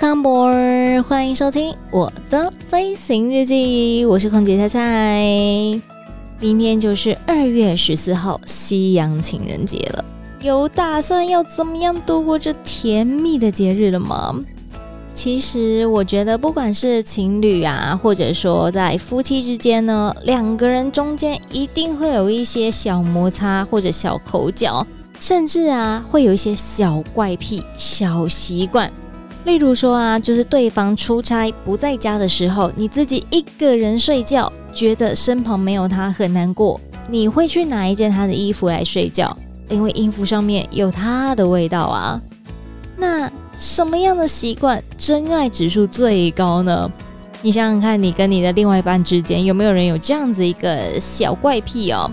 Welcome board，欢迎收听我的飞行日记，我是空姐菜菜。明天就是二月十四号，西洋情人节了，有打算要怎么样度过这甜蜜的节日了吗？其实我觉得，不管是情侣啊，或者说在夫妻之间呢，两个人中间一定会有一些小摩擦或者小口角，甚至啊，会有一些小怪癖、小习惯。例如说啊，就是对方出差不在家的时候，你自己一个人睡觉，觉得身旁没有他很难过，你会去拿一件他的衣服来睡觉，因为衣服上面有他的味道啊。那什么样的习惯真爱指数最高呢？你想想看，你跟你的另外一半之间有没有人有这样子一个小怪癖哦？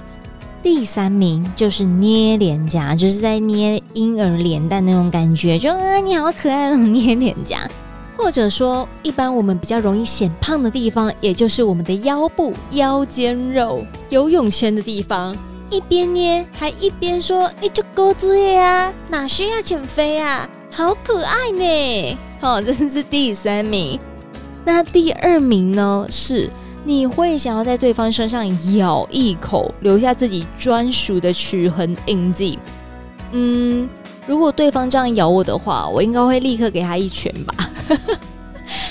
第三名就是捏脸颊，就是在捏婴儿脸蛋那种感觉，就啊，你好可爱那种捏脸颊。或者说，一般我们比较容易显胖的地方，也就是我们的腰部、腰间肉、游泳圈的地方，一边捏还一边说：“你就够注意啊，哪需要减肥啊？好可爱呢！”好，这是第三名。那第二名呢是？你会想要在对方身上咬一口，留下自己专属的齿痕印记。嗯，如果对方这样咬我的话，我应该会立刻给他一拳吧，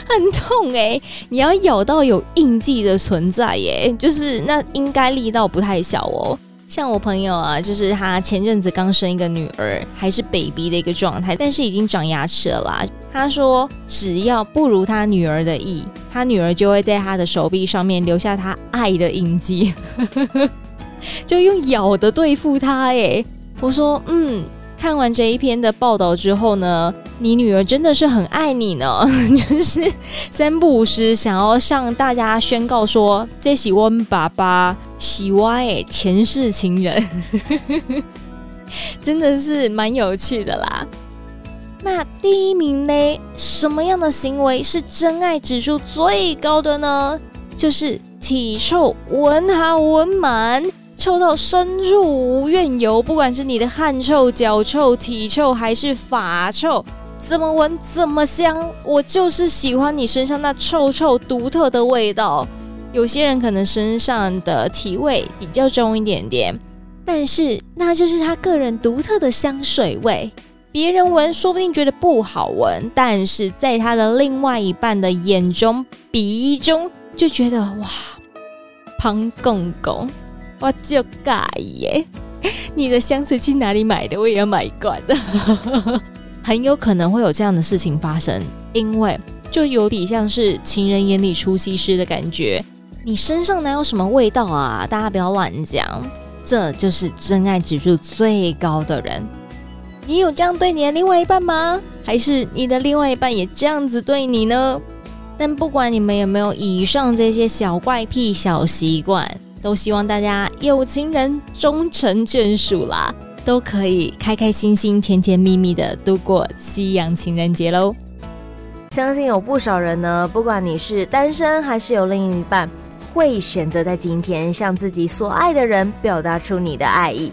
很痛诶、你要咬到有印记的存在耶，就是那应该力道不太小哦。像我朋友啊，就是他前阵子刚生一个女儿，还是 baby 的一个状态，但是已经长牙齿了啦。他说，只要不如他女儿的意，他女儿就会在他的手臂上面留下他爱的印记，就用咬的对付他。哎，我说，嗯。看完这一篇的报道之后呢，你女儿真的是很爱你呢，就是三不五时想要向大家宣告说，这喜欢爸爸喜欢诶前世情人，真的是蛮有趣的啦。那第一名呢，什么样的行为是真爱指数最高的呢？就是体臭闻它闻满。臭到深入无怨尤，不管是你的汗臭、脚臭、体臭还是发臭，怎么闻怎么香。我就是喜欢你身上那臭臭独特的味道。有些人可能身上的体味比较重一点点，但是那就是他个人独特的香水味。别人闻说不定觉得不好闻，但是在他的另外一半的眼中、鼻中就觉得哇，胖公公。我就改耶！你的香水去哪里买的？我也要买一罐的。很有可能会有这样的事情发生，因为就有点像是情人眼里出西施的感觉。你身上哪有什么味道啊？大家不要乱讲，这就是真爱指数最高的人。你有这样对你的另外一半吗？还是你的另外一半也这样子对你呢？但不管你们有没有以上这些小怪癖、小习惯。都希望大家有情人终成眷属啦，都可以开开心心、甜甜蜜蜜的度过西洋情人节喽。相信有不少人呢，不管你是单身还是有另一半，会选择在今天向自己所爱的人表达出你的爱意。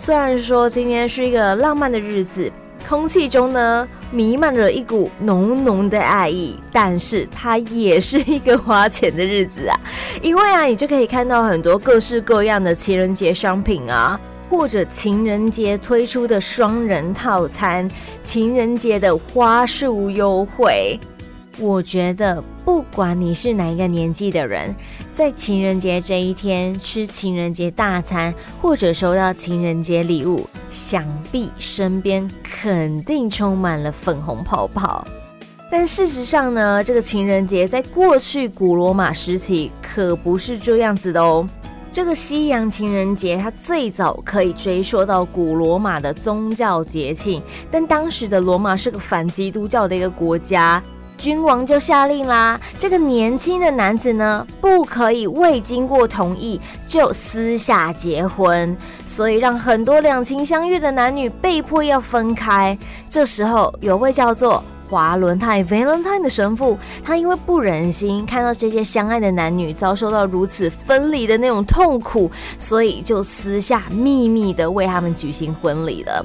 虽然说今天是一个浪漫的日子。空气中呢，弥漫着一股浓浓的爱意，但是它也是一个花钱的日子啊，因为啊，你就可以看到很多各式各样的情人节商品啊，或者情人节推出的双人套餐，情人节的花束优惠。我觉得，不管你是哪一个年纪的人，在情人节这一天吃情人节大餐，或者收到情人节礼物，想必身边肯定充满了粉红泡泡。但事实上呢，这个情人节在过去古罗马时期可不是这样子的哦。这个西洋情人节，它最早可以追溯到古罗马的宗教节庆，但当时的罗马是个反基督教的一个国家，君王就下令啦，这个年轻的男子呢，不可以未经过同意就私下结婚，所以让很多两情相悦的男女被迫要分开。这时候有位叫做华伦泰 （Valentine） 的神父，他因为不忍心看到这些相爱的男女遭受到如此分离的那种痛苦，所以就私下秘密的为他们举行婚礼了。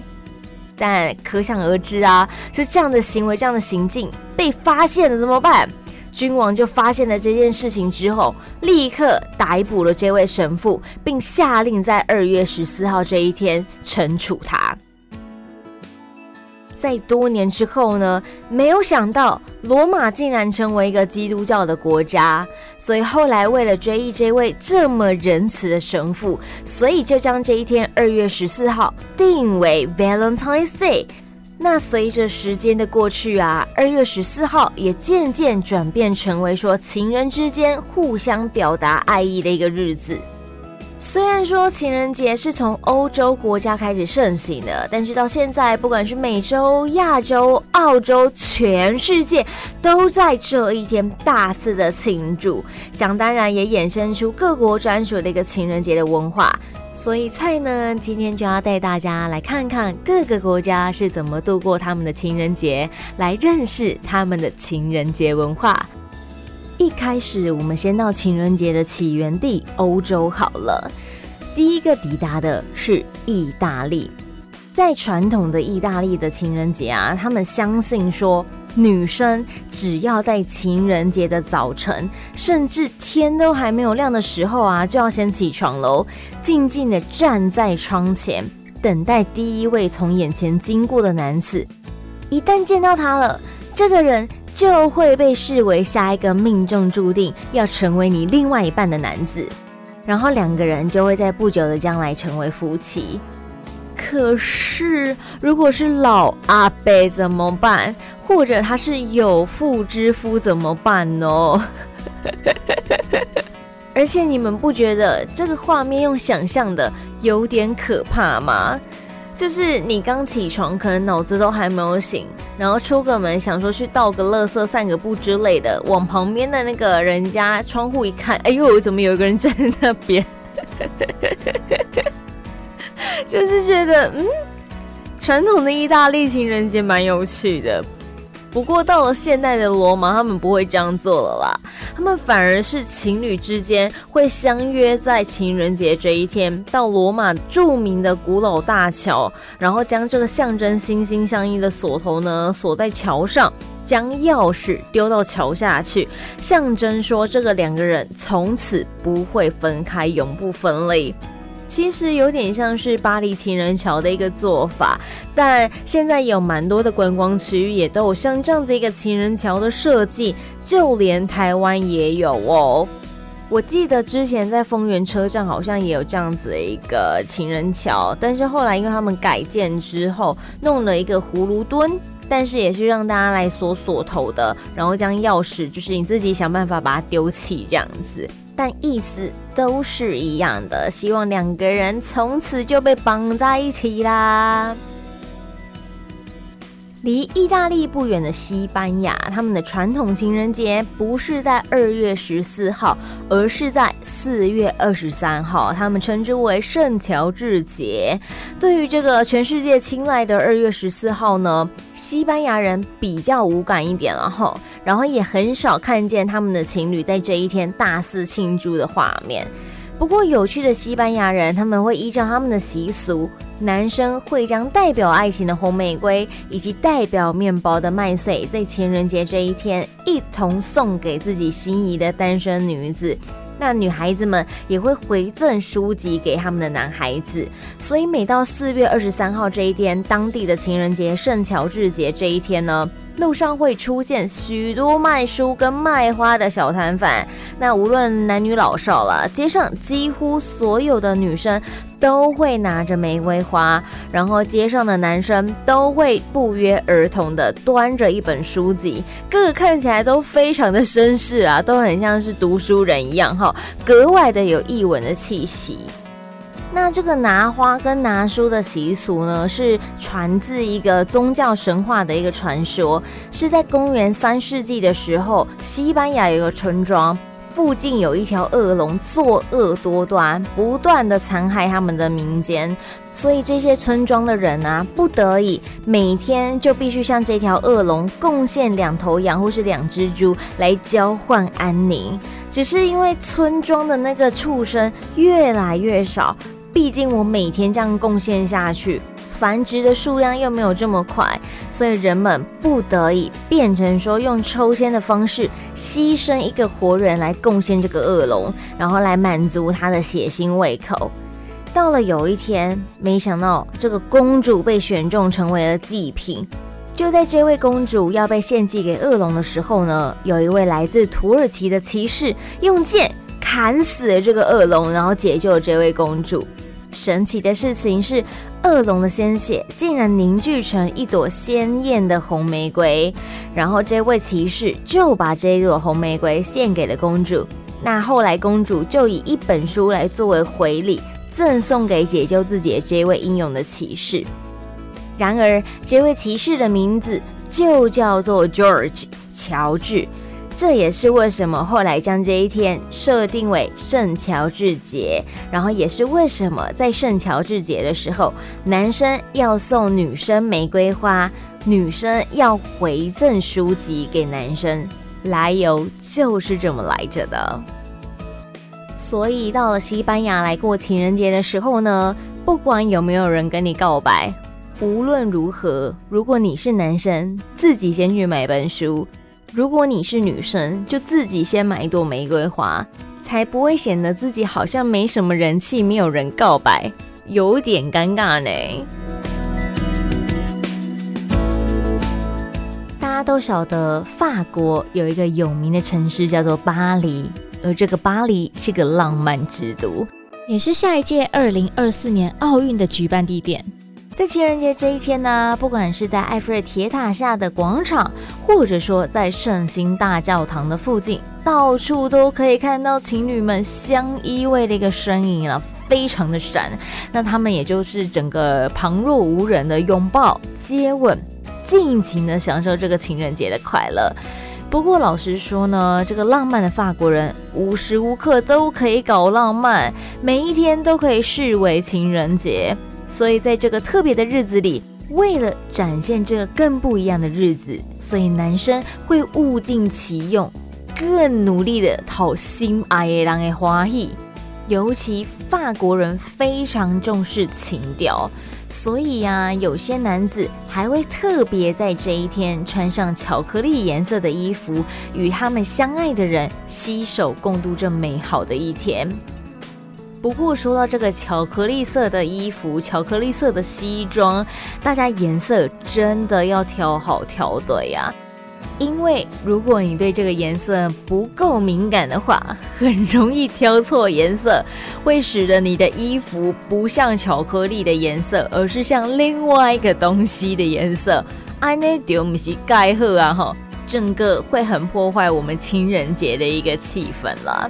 但可想而知啊，就这样的行为、这样的行径被发现了怎么办？君王就发现了这件事情之后，立刻逮捕了这位神父，并下令在二月十四号这一天惩处他。在多年之后呢，没有想到罗马竟然成为一个基督教的国家，所以后来为了追忆这位这么仁慈的神父，所以就将这一天二月十四号定为 Valentine's Day。那随着时间的过去啊，二月十四号也渐渐转变成为说情人之间互相表达爱意的一个日子。虽然说情人节是从欧洲国家开始盛行的，但是到现在，不管是美洲、亚洲、澳洲，全世界都在这一天大肆的庆祝。想当然，也衍生出各国专属的一个情人节的文化。所以菜呢，今天就要带大家来看看各个国家是怎么度过他们的情人节，来认识他们的情人节文化。一开始，我们先到情人节的起源地欧洲好了。第一个抵达的是意大利，在传统的意大利的情人节啊，他们相信说，女生只要在情人节的早晨，甚至天都还没有亮的时候啊，就要先起床喽，静静的站在窗前，等待第一位从眼前经过的男子。一旦见到他了，这个人。就会被视为下一个命中注定要成为你另外一半的男子，然后两个人就会在不久的将来成为夫妻。可是，如果是老阿伯怎么办？或者他是有妇之夫怎么办呢？而且你们不觉得这个画面用想象的有点可怕吗？就是你刚起床，可能脑子都还没有醒，然后出个门，想说去倒个垃圾、散个步之类的，往旁边的那个人家窗户一看，哎呦，怎么有一个人站在那边？就是觉得，嗯，传统的意大利情人节蛮有趣的。不过到了现代的罗马，他们不会这样做了啦。他们反而是情侣之间会相约在情人节这一天，到罗马著名的古老大桥，然后将这个象征心心相印的锁头呢锁在桥上，将钥匙丢到桥下去，象征说这个两个人从此不会分开，永不分离。其实有点像是巴黎情人桥的一个做法，但现在有蛮多的观光区域也都有像这样子一个情人桥的设计，就连台湾也有哦。我记得之前在丰原车站好像也有这样子的一个情人桥，但是后来因为他们改建之后弄了一个葫芦墩，但是也是让大家来锁锁头的，然后将钥匙就是你自己想办法把它丢弃这样子。但意思都是一样的，希望两个人从此就被绑在一起啦。离意大利不远的西班牙，他们的传统情人节不是在二月十四号，而是在四月二十三号，他们称之为圣乔治节。对于这个全世界青睐的二月十四号呢，西班牙人比较无感一点了哈，然后也很少看见他们的情侣在这一天大肆庆祝的画面。不过有趣的西班牙人，他们会依照他们的习俗。男生会将代表爱情的红玫瑰以及代表面包的麦穗，在情人节这一天一同送给自己心仪的单身女子。那女孩子们也会回赠书籍给他们的男孩子。所以每到四月二十三号这一天，当地的情人节圣乔治节这一天呢，路上会出现许多卖书跟卖花的小摊贩。那无论男女老少了，街上几乎所有的女生。都会拿着玫瑰花，然后街上的男生都会不约而同的端着一本书籍，个个看起来都非常的绅士啊，都很像是读书人一样哈，格外的有艺文的气息。那这个拿花跟拿书的习俗呢，是传自一个宗教神话的一个传说，是在公元三世纪的时候，西班牙有一个村庄，附近有一条恶龙作恶多端，不断的残害他们的民间，所以这些村庄的人啊，不得已每天就必须向这条恶龙贡献两头羊或是两只猪来交换安宁。只是因为村庄的那个畜生越来越少。毕竟我每天这样贡献下去，繁殖的数量又没有这么快，所以人们不得已变成说用抽签的方式牺牲一个活人来贡献这个恶龙，然后来满足他的血腥胃口。到了有一天，没想到这个公主被选中成为了祭品。就在这位公主要被献祭给恶龙的时候呢，有一位来自土耳其的骑士用剑砍死了这个恶龙，然后解救了这位公主。神奇的事情是，恶龙的鲜血竟然凝聚成一朵鲜艳的红玫瑰，然后这位骑士就把这一朵红玫瑰献给了公主。那后来公主就以一本书来作为回礼，赠送给解救自己的这位英勇的骑士。然而，这位骑士的名字就叫做 George 乔治。这也是为什么后来将这一天设定为圣乔治节，然后也是为什么在圣乔治节的时候，男生要送女生玫瑰花，女生要回赠书籍给男生，来由就是这么来着的。所以到了西班牙来过情人节的时候呢，不管有没有人跟你告白，无论如何，如果你是男生，自己先去买本书。如果你是女生，就自己先买一朵玫瑰花，才不会显得自己好像没什么人气，没有人告白，有点尴尬呢。大家都晓得，法国有一个有名的城市叫做巴黎，而这个巴黎是个浪漫之都，也是下一届二零二四年奥运的举办地点。在情人节这一天呢，不管是在埃菲尔铁塔下的广场，或者说在圣心大教堂的附近，到处都可以看到情侣们相依偎的一个身影了，非常的闪。那他们也就是整个旁若无人的拥抱、接吻，尽情的享受这个情人节的快乐。不过老实说呢，这个浪漫的法国人无时无刻都可以搞浪漫，每一天都可以视为情人节。所以，在这个特别的日子里，为了展现这个更不一样的日子，所以男生会物尽其用，更努力的讨心爱的人的欢喜。尤其法国人非常重视情调，所以呀，有些男子还会特别在这一天穿上巧克力颜色的衣服，与他们相爱的人携手共度这美好的一天。不过说到这个巧克力色的衣服、巧克力色的西装，大家颜色真的要挑好挑对呀。因为如果你对这个颜色不够敏感的话，很容易挑错颜色，会使得你的衣服不像巧克力的颜色，而是像另外一个东西的颜色。安内丢不是盖赫啊哈，整个会很破坏我们情人节的一个气氛了。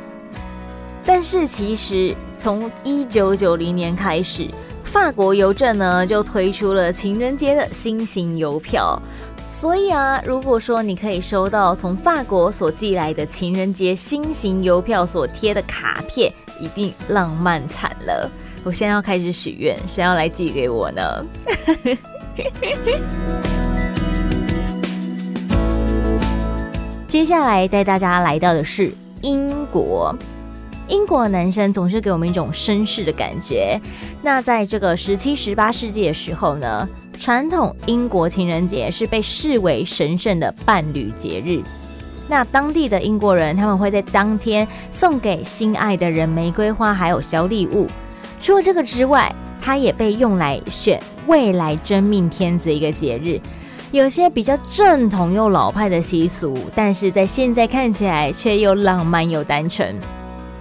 但是其实从一九九零年开始，法国邮政呢就推出了情人节的新型邮票。所以啊，如果说你可以收到从法国所寄来的情人节新型邮票所贴的卡片，一定浪漫惨了。我现在要开始许愿，谁要来寄给我呢？接下来带大家来到的是英国。英国男生总是给我们一种绅士的感觉。那在这个十七、十八世纪的时候呢，传统英国情人节是被视为神圣的伴侣节日。那当地的英国人他们会在当天送给心爱的人玫瑰花还有小礼物。除了这个之外，它也被用来选未来真命天子一个节日。有些比较正统又老派的习俗，但是在现在看起来却又浪漫又单纯。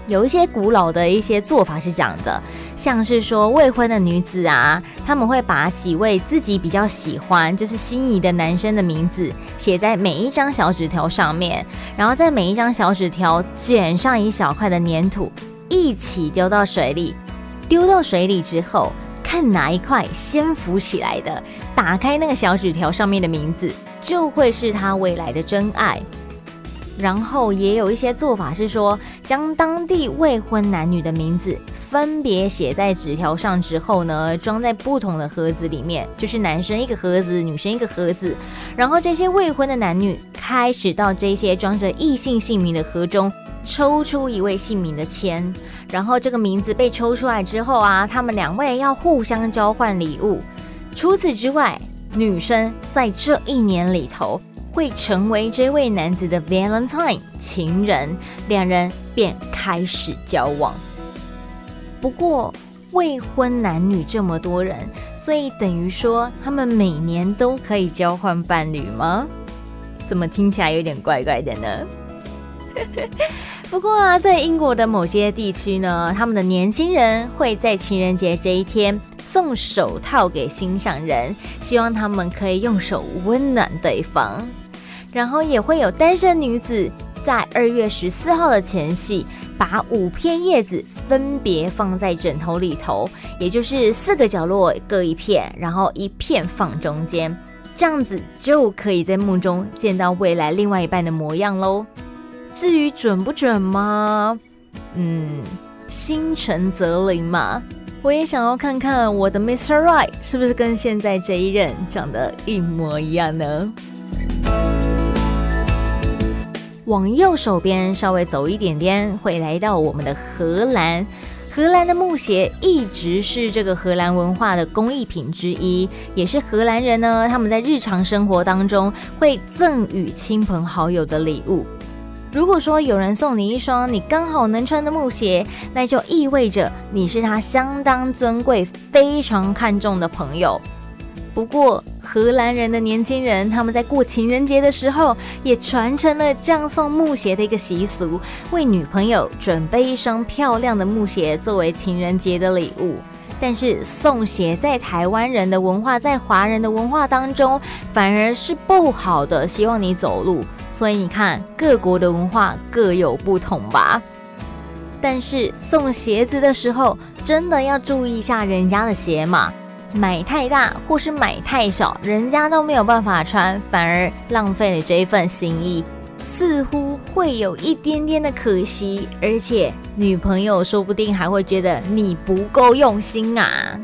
有一些古老的一些做法是这样的，像是说未婚的女子啊，他们会把几位自己比较喜欢，就是心仪的男生的名字写在每一张小纸条上面，然后在每一张小纸条卷上一小块的粘土，一起丢到水里。丢到水里之后，看哪一块先浮起来的，打开那个小纸条上面的名字，就会是他未来的真爱。然后也有一些做法是说，将当地未婚男女的名字分别写在纸条上之后呢，装在不同的盒子里面，就是男生一个盒子，女生一个盒子。然后这些未婚的男女开始到这些装着异性姓名的盒中抽出一位姓名的签，然后这个名字被抽出来之后啊，他们两位要互相交换礼物。除此之外，女生在这一年里头。会成为这位男子的 Valentine 情人，两人便开始交往。不过未婚男女这么多人，所以等于说他们每年都可以交换伴侣吗？怎么听起来有点怪怪的呢？不过啊，在英国的某些地区呢，他们的年轻人会在情人节这一天送手套给心上人，希望他们可以用手温暖对方。然后也会有单身女子在二月十四号的前夕，把五片叶子分别放在枕头里头，也就是四个角落各一片，然后一片放中间，这样子就可以在梦中见到未来另外一半的模样喽。至于准不准吗？嗯，心诚则灵嘛。我也想要看看我的 Mr. Right 是不是跟现在这一任长得一模一样呢？往右手边稍微走一点点，会来到我们的荷兰。荷兰的木鞋一直是这个荷兰文化的工艺品之一，也是荷兰人呢，他们在日常生活当中会赠予亲朋好友的礼物。如果说有人送你一双你刚好能穿的木鞋，那就意味着你是他相当尊贵、非常看重的朋友。不过，荷兰人的年轻人，他们在过情人节的时候，也传承了这样送木鞋的一个习俗，为女朋友准备一双漂亮的木鞋作为情人节的礼物。但是，送鞋在台湾人的文化，在华人的文化当中，反而是不好的，希望你走路。所以你看，各国的文化各有不同吧。但是送鞋子的时候，真的要注意一下人家的鞋码。买太大或是买太小，人家都没有办法穿，反而浪费了这一份心意，似乎会有一点点的可惜，而且女朋友说不定还会觉得你不够用心啊。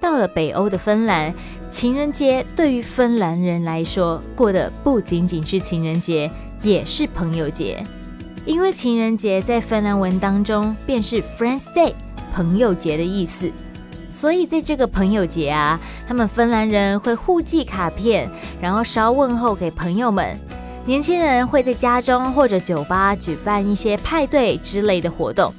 到了北欧的芬兰，情人节对于芬兰人来说，过的不仅仅是情人节，也是朋友节，因为情人节在芬兰文当中便是 Friends Day。朋友节的意思，所以在这个朋友节啊，他们芬兰人会互寄卡片，然后捎问候给朋友们。年轻人会在家中或者酒吧举办一些派对之类的活动。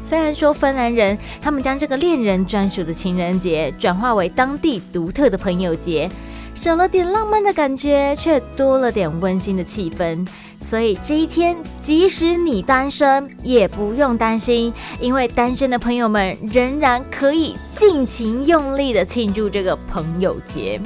虽然说芬兰人他们将这个恋人专属的情人节转化为当地独特的朋友节，少了点浪漫的感觉，却多了点温馨的气氛。所以这一天，即使你单身，也不用担心，因为单身的朋友们仍然可以尽情用力的庆祝这个朋友节。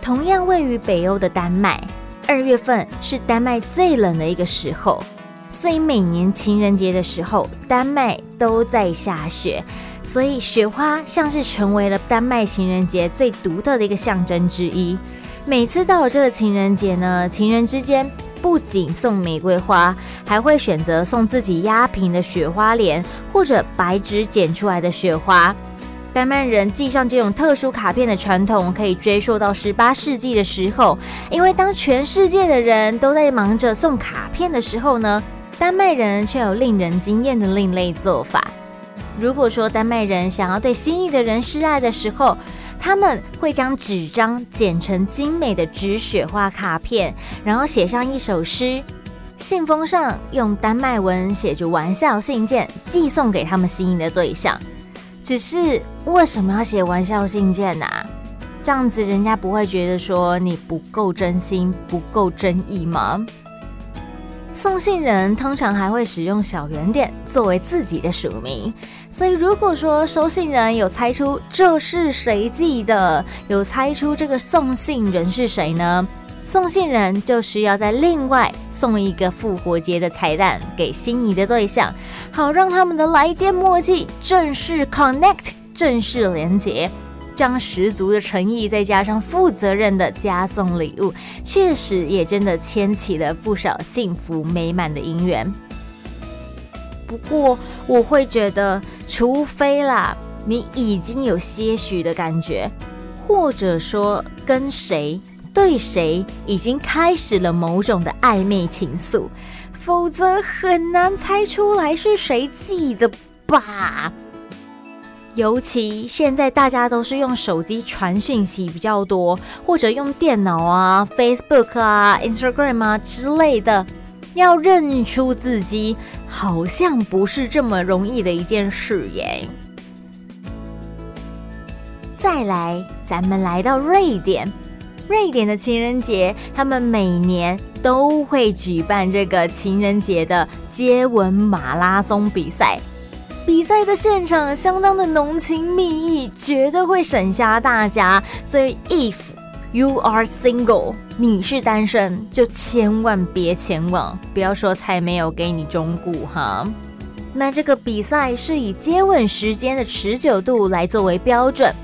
同样位于北欧的丹麦，二月份是丹麦最冷的一个时候，所以每年情人节的时候，丹麦都在下雪，所以雪花像是成为了丹麦情人节最独特的一个象征之一。每次到了这个情人节呢，情人之间。不仅送玫瑰花，还会选择送自己压平的雪花莲，或者白纸剪出来的雪花。丹麦人寄上这种特殊卡片的传统，可以追溯到十八世纪的时候。因为当全世界的人都在忙着送卡片的时候呢，丹麦人却有令人惊艳的另类做法。如果说丹麦人想要对心仪的人示爱的时候，他们会将纸张剪成精美的纸雪花卡片，然后写上一首诗，信封上用丹麦文写着玩笑信件，寄送给他们心仪的对象。只是为什么要写玩笑信件呢？这样子人家不会觉得说你不够真心、不够真意吗？送信人通常还会使用小圆点作为自己的署名，所以如果说收信人有猜出这是谁寄的，有猜出这个送信人是谁呢？送信人就需要再另外送一个复活节的彩蛋给心仪的对象，好让他们的来电默契正式 connect，正式连接。这样十足的诚意，再加上负责任的加送礼物，确实也真的牵起了不少幸福美满的姻缘。不过，我会觉得，除非啦，你已经有些许的感觉，或者说跟谁对谁已经开始了某种的暧昧情愫，否则很难猜出来是谁寄的吧。尤其现在大家都是用手机传讯息比较多，或者用电脑啊、Facebook 啊、Instagram 啊之类的，要认出自己好像不是这么容易的一件事耶。再来，咱们来到瑞典，瑞典的情人节，他们每年都会举办这个情人节的接吻马拉松比赛。比赛的现场相当的浓情蜜意，绝对会闪瞎大家。所以，if you are single，你是单身，就千万别前往，不要说才没有给你忠告哈。那这个比赛是以接吻时间的持久度来作为标准。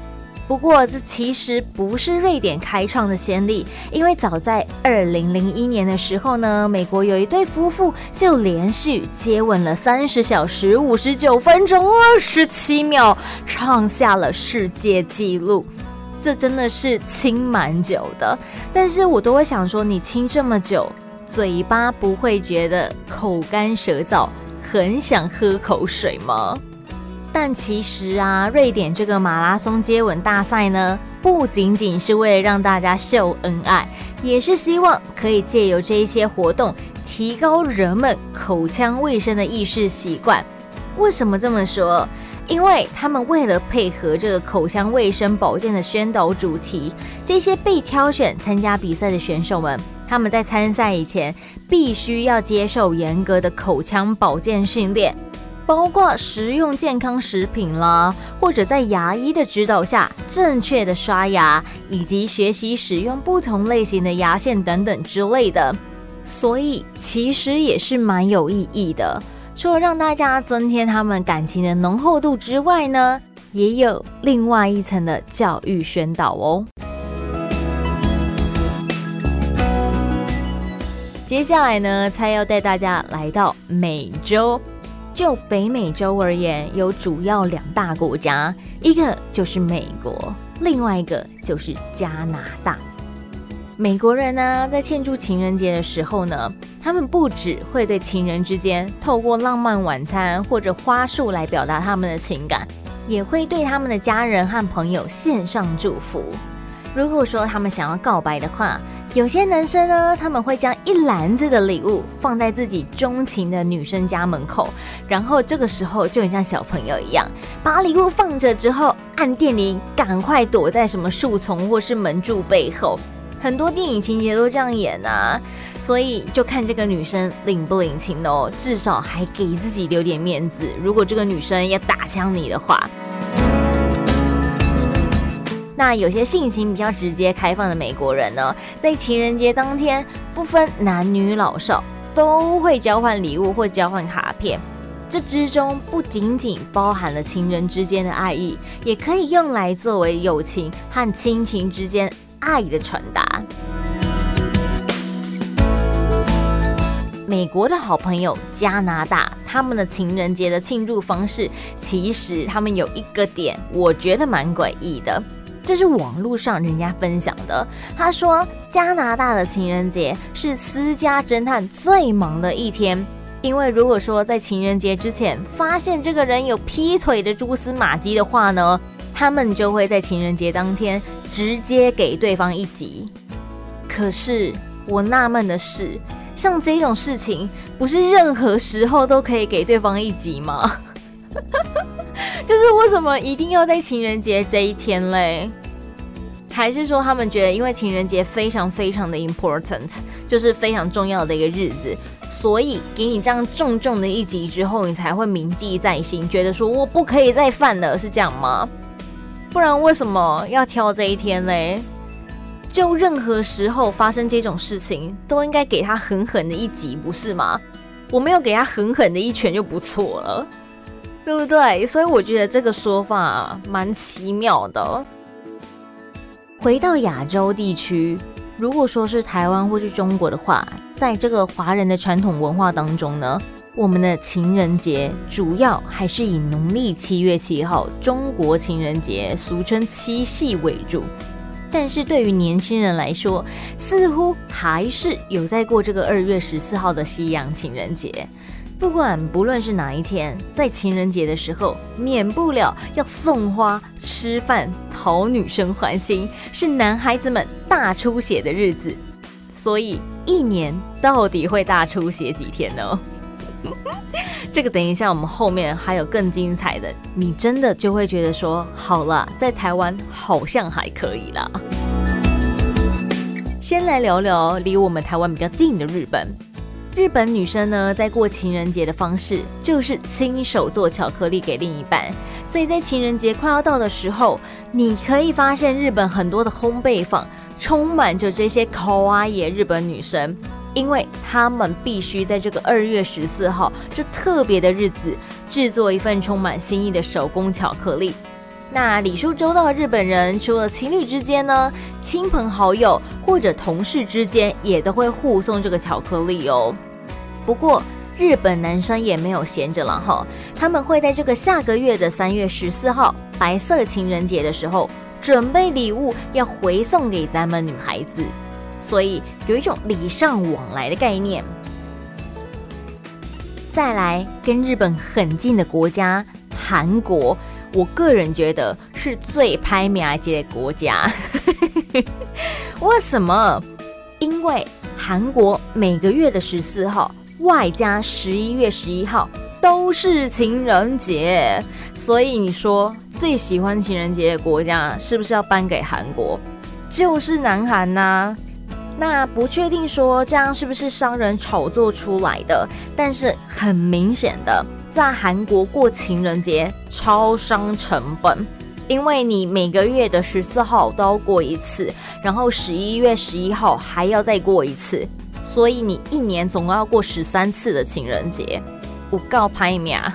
不过，这其实不是瑞典开创的先例，因为早在二零零一年的时候呢，美国有一对夫妇就连续接吻了三十小时五十九分钟二十七秒，创下了世界纪录。这真的是亲蛮久的，但是我都会想说，你亲这么久，嘴巴不会觉得口干舌燥，很想喝口水吗？但其实啊，瑞典这个马拉松接吻大赛呢，不仅仅是为了让大家秀恩爱，也是希望可以借由这一些活动，提高人们口腔卫生的意识习惯。为什么这么说？因为他们为了配合这个口腔卫生保健的宣导主题，这些被挑选参加比赛的选手们，他们在参赛以前必须要接受严格的口腔保健训练。包括食用健康食品啦，或者在牙医的指导下正确的刷牙，以及学习使用不同类型的牙线等等之类的，所以其实也是蛮有意义的。除了让大家增添他们感情的浓厚度之外呢，也有另外一层的教育宣导哦。接下来呢，才要带大家来到美洲。就北美洲而言，有主要两大国家，一个就是美国，另外一个就是加拿大。美国人呢，在庆祝情人节的时候呢，他们不只会对情人之间透过浪漫晚餐或者花束来表达他们的情感，也会对他们的家人和朋友献上祝福。如果说他们想要告白的话，有些男生呢，他们会将一篮子的礼物放在自己钟情的女生家门口，然后这个时候就很像小朋友一样，把礼物放着之后，按电铃，赶快躲在什么树丛或是门柱背后。很多电影情节都这样演啊，所以就看这个女生领不领情哦，至少还给自己留点面子。如果这个女生要打枪你的话。那有些性情比较直接开放的美国人呢，在情人节当天，不分男女老少，都会交换礼物或交换卡片。这之中不仅仅包含了情人之间的爱意，也可以用来作为友情和亲情之间爱的传达。美国的好朋友加拿大，他们的情人节的庆祝方式，其实他们有一个点，我觉得蛮诡异的。这是网络上人家分享的。他说，加拿大的情人节是私家侦探最忙的一天，因为如果说在情人节之前发现这个人有劈腿的蛛丝马迹的话呢，他们就会在情人节当天直接给对方一击。可是我纳闷的是，像这种事情，不是任何时候都可以给对方一击吗？就是为什么一定要在情人节这一天嘞？还是说他们觉得因为情人节非常非常的 important，就是非常重要的一个日子，所以给你这样重重的一击之后，你才会铭记在心，觉得说我不可以再犯了，是这样吗？不然为什么要挑这一天嘞？就任何时候发生这种事情，都应该给他狠狠的一击，不是吗？我没有给他狠狠的一拳就不错了，对不对？所以我觉得这个说法蛮奇妙的。回到亚洲地区，如果说是台湾或是中国的话，在这个华人的传统文化当中呢，我们的情人节主要还是以农历七月七号中国情人节，俗称七夕为主。但是对于年轻人来说，似乎还是有在过这个二月十四号的西洋情人节。不管不论是哪一天，在情人节的时候，免不了要送花、吃饭、讨女生欢心，是男孩子们大出血的日子。所以，一年到底会大出血几天呢？这个等一下，我们后面还有更精彩的，你真的就会觉得说，好了，在台湾好像还可以啦。先来聊聊离我们台湾比较近的日本。日本女生呢，在过情人节的方式就是亲手做巧克力给另一半，所以在情人节快要到的时候，你可以发现日本很多的烘焙坊充满着这些卡哇伊日本女生。因为他们必须在这个二月十四号这特别的日子制作一份充满心意的手工巧克力。那礼数周到的日本人，除了情侣之间呢，亲朋好友或者同事之间也都会互送这个巧克力哦。不过日本男生也没有闲着了哈，他们会在这个下个月的三月十四号白色情人节的时候，准备礼物要回送给咱们女孩子。所以有一种礼尚往来的概念。再来，跟日本很近的国家韩国，我个人觉得是最拍马节的国家。为什么？因为韩国每个月的十四号，外加十一月十一号都是情人节，所以你说最喜欢情人节的国家是不是要颁给韩国？就是南韩呐、那不确定说这样是不是商人炒作出来的，但是很明显的，在韩国过情人节超伤成本，因为你每个月的十四号都要过一次，然后十一月十一号还要再过一次，所以你一年总共要过十三次的情人节，我告拍命。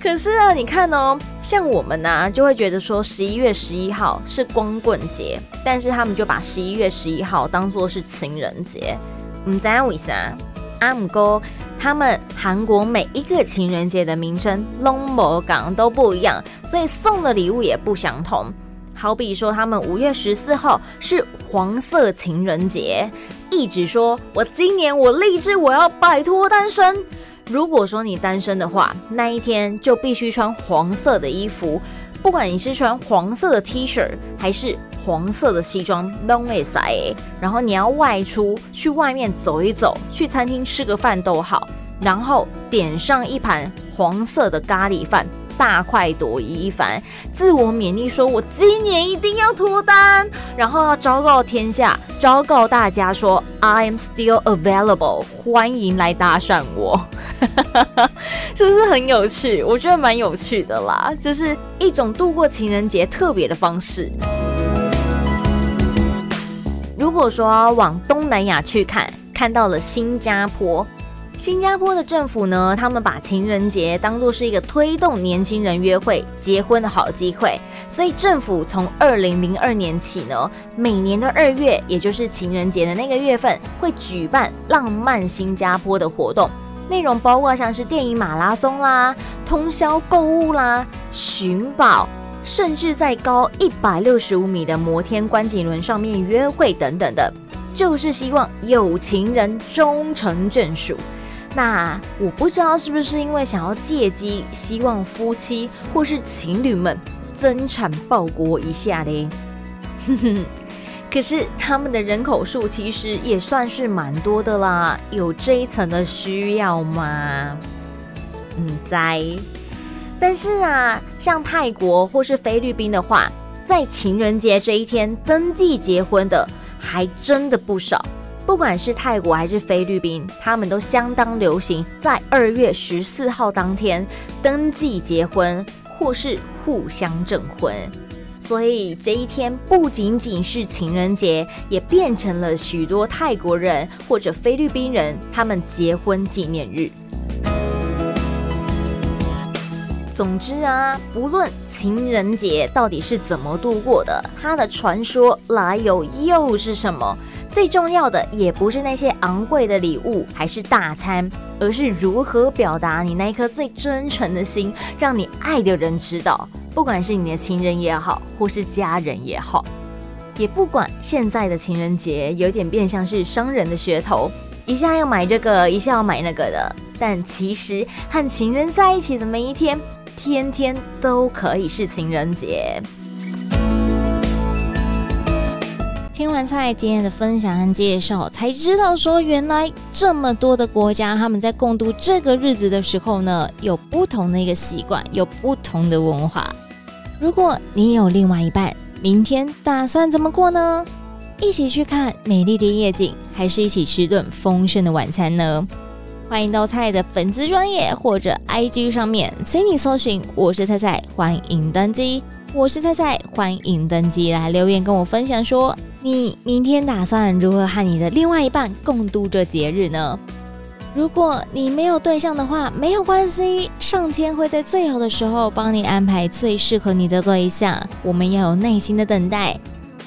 可是啊，你看哦，像我们呢、啊，就会觉得说十一月十一号是光棍节，但是他们就把十一月十一号当做是情人节。唔知为啥？阿姆哥他们韩国每一个情人节的名称拢无港都不一样，所以送的礼物也不相同。好比说，他们五月十四号是黄色情人节，一直说我今年我立志我要摆脱单身。如果说你单身的话，那一天就必须穿黄色的衣服，不管你是穿黄色的 T 恤还是黄色的西装，都会塞。然后你要外出去外面走一走，去餐厅吃个饭都好，然后点上一盘黄色的咖喱饭。大快朵颐一番，自我勉励说：“我今年一定要脱单，然后要昭告天下，昭告大家说，I am still available，欢迎来搭讪我。”是不是很有趣？我觉得蛮有趣的啦，就是一种度过情人节特别的方式。如果说往东南亚去看，看到了新加坡。新加坡的政府呢，他们把情人节当作是一个推动年轻人约会、结婚的好机会，所以政府从二零零二年起呢，每年的二月，也就是情人节的那个月份，会举办浪漫新加坡的活动，内容包括像是电影马拉松啦、通宵购物啦、寻宝，甚至在高一百六十五米的摩天观景轮上面约会等等的，就是希望有情人终成眷属。那我不知道是不是因为想要借机希望夫妻或是情侣们增产报国一下嘞？哼哼，可是他们的人口数其实也算是蛮多的啦，有这一层的需要吗？嗯，在。但是啊，像泰国或是菲律宾的话，在情人节这一天登记结婚的还真的不少。不管是泰国还是菲律宾，他们都相当流行在二月十四号当天登记结婚，或是互相证婚。所以这一天不仅仅是情人节，也变成了许多泰国人或者菲律宾人他们结婚纪念日。总之啊，不论情人节到底是怎么度过的，它的传说来由又是什么？最重要的也不是那些昂贵的礼物，还是大餐，而是如何表达你那一颗最真诚的心，让你爱的人知道。不管是你的情人也好，或是家人也好，也不管现在的情人节有点变相是商人的噱头，一下要买这个，一下要买那个的。但其实和情人在一起的每一天。天天都可以是情人节。听完菜今天的分享和介绍，才知道说原来这么多的国家，他们在共度这个日子的时候呢，有不同的一个习惯，有不同的文化。如果你有另外一半，明天打算怎么过呢？一起去看美丽的夜景，还是一起吃顿丰盛的晚餐呢？欢迎到菜的粉丝专业或者 IG 上面，请你搜寻“我是菜菜”，欢迎登机。我是菜菜，欢迎登机来留言跟我分享说，你明天打算如何和你的另外一半共度这节日呢？如果你没有对象的话，没有关系，上天会在最好的时候帮你安排最适合你的对象。我们要有耐心的等待。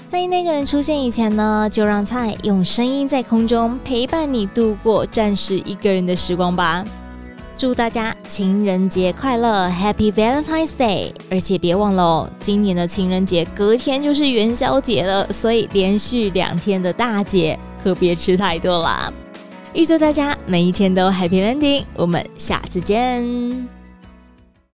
在那个人出现以前呢，就让菜用声音在空中陪伴你度过暂时一个人的时光吧。祝大家情人节快乐，Happy Valentine's Day！而且别忘了，今年的情人节隔天就是元宵节了，所以连续两天的大节可别吃太多啦。预祝大家每一天都 Happy Landing，我们下次见。